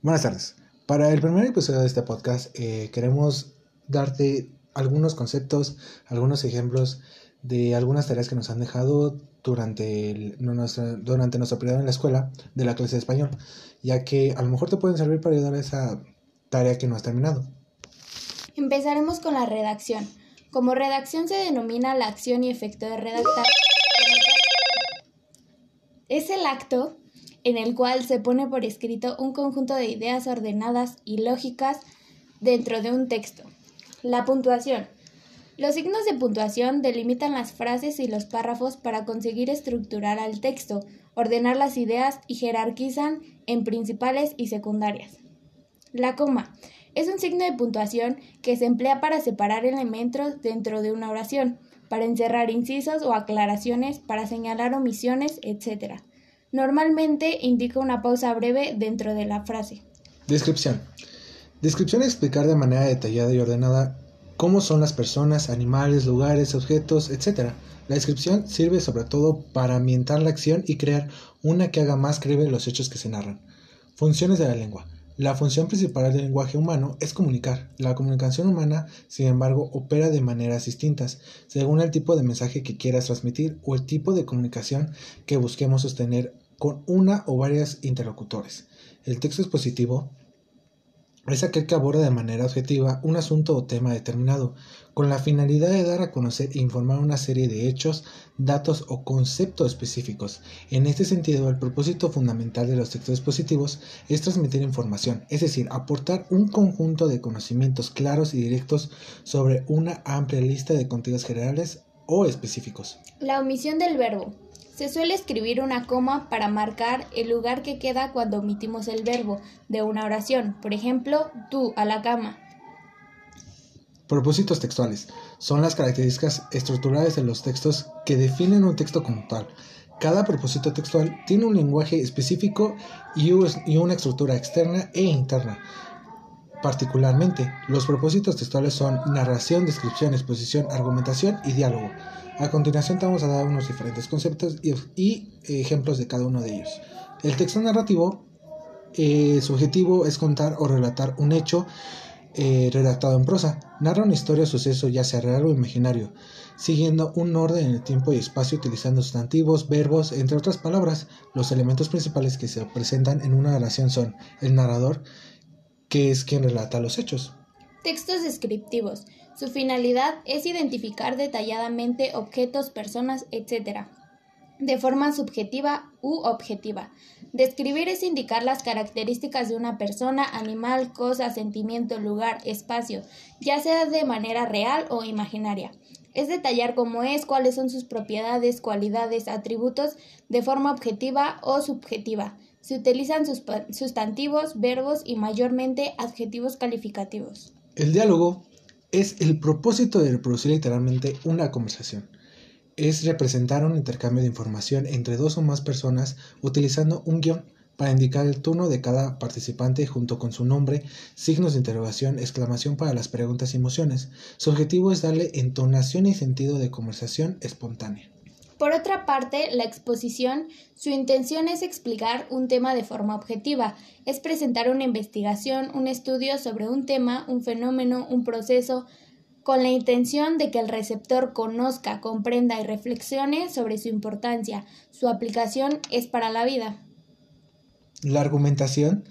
Buenas tardes. Para el primer episodio de este podcast eh, queremos darte algunos conceptos, algunos ejemplos de algunas tareas que nos han dejado durante, nuestra, durante nuestro periodo en la escuela de la clase de español, ya que a lo mejor te pueden servir para ayudar a esa tarea que no has terminado. Empezaremos con la redacción. Como redacción se denomina la acción y efecto de redactar. Es el acto en el cual se pone por escrito un conjunto de ideas ordenadas y lógicas dentro de un texto. La puntuación. Los signos de puntuación delimitan las frases y los párrafos para conseguir estructurar al texto, ordenar las ideas y jerarquizan en principales y secundarias. La coma es un signo de puntuación que se emplea para separar elementos dentro de una oración, para encerrar incisos o aclaraciones, para señalar omisiones, etc. Normalmente indica una pausa breve dentro de la frase. Descripción. Descripción es explicar de manera detallada y ordenada cómo son las personas, animales, lugares, objetos, etc. La descripción sirve sobre todo para ambientar la acción y crear una que haga más creíble los hechos que se narran. Funciones de la lengua. La función principal del lenguaje humano es comunicar. La comunicación humana, sin embargo, opera de maneras distintas, según el tipo de mensaje que quieras transmitir o el tipo de comunicación que busquemos sostener con una o varios interlocutores. El texto expositivo es aquel que aborda de manera objetiva un asunto o tema determinado, con la finalidad de dar a conocer e informar una serie de hechos, datos o conceptos específicos. En este sentido, el propósito fundamental de los textos expositivos es transmitir información, es decir, aportar un conjunto de conocimientos claros y directos sobre una amplia lista de contenidos generales o específicos. La omisión del verbo. Se suele escribir una coma para marcar el lugar que queda cuando omitimos el verbo de una oración. Por ejemplo, tú a la cama. Propósitos textuales. Son las características estructurales de los textos que definen un texto como tal. Cada propósito textual tiene un lenguaje específico y una estructura externa e interna. Particularmente, los propósitos textuales son narración, descripción, exposición, argumentación y diálogo. A continuación vamos a dar unos diferentes conceptos y, ejemplos de cada uno de ellos. El texto narrativo, eh, su objetivo es contar o relatar un hecho eh, redactado en prosa. Narra una historia o suceso, ya sea real o imaginario, siguiendo un orden en el tiempo y espacio utilizando sustantivos, verbos, entre otras palabras. Los elementos principales que se presentan en una narración son el narrador, que es quien relata los hechos. Textos descriptivos. Su finalidad es identificar detalladamente objetos, personas, etc. de forma subjetiva u objetiva. Describir es indicar las características de una persona, animal, cosa, sentimiento, lugar, espacio, ya sea de manera real o imaginaria. Es detallar cómo es, cuáles son sus propiedades, cualidades, atributos de forma objetiva o subjetiva. Se utilizan sustantivos, verbos y mayormente adjetivos calificativos. El diálogo es el propósito de reproducir literalmente una conversación. Es representar un intercambio de información entre dos o más personas utilizando un guion para indicar el turno de cada participante junto con su nombre, signos de interrogación, exclamación para las preguntas y emociones. Su objetivo es darle entonación y sentido de conversación espontánea. Por otra parte, la exposición, su intención es explicar un tema de forma objetiva, es presentar una investigación, un estudio sobre un tema, un fenómeno, un proceso, con la intención de que el receptor conozca, comprenda y reflexione sobre su importancia. Su aplicación es para la vida. La argumentación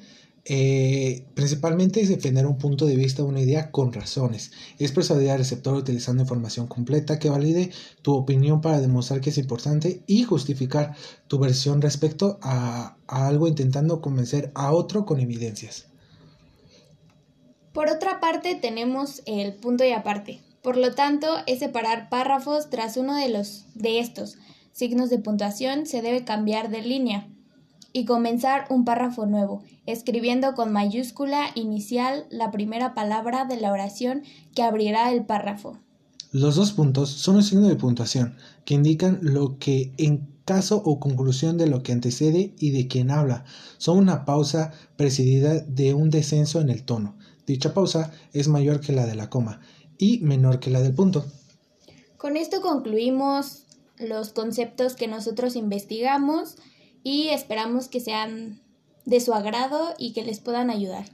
eh, principalmente es defender un punto de vista o una idea con razones. Es persuadir al receptor utilizando información completa que valide tu opinión para demostrar que es importante y justificar tu versión respecto a, a algo intentando convencer a otro con evidencias. Por otra parte tenemos el punto y aparte. Por lo tanto, es separar párrafos tras uno de los de estos signos de puntuación se debe cambiar de línea y comenzar un párrafo nuevo, escribiendo con mayúscula inicial la primera palabra de la oración que abrirá el párrafo. Los dos puntos son un signo de puntuación que indican lo que en caso o conclusión de lo que antecede y de quien habla. Son una pausa precedida de un descenso en el tono. Dicha pausa es mayor que la de la coma y menor que la del punto. Con esto concluimos los conceptos que nosotros investigamos y esperamos que sean de su agrado y que les puedan ayudar.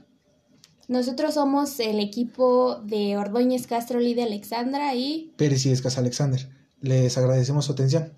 Nosotros somos el equipo de Ordóñez Castro, Lidia Alexandra y Pérez y Escas Alexander. Les agradecemos su atención.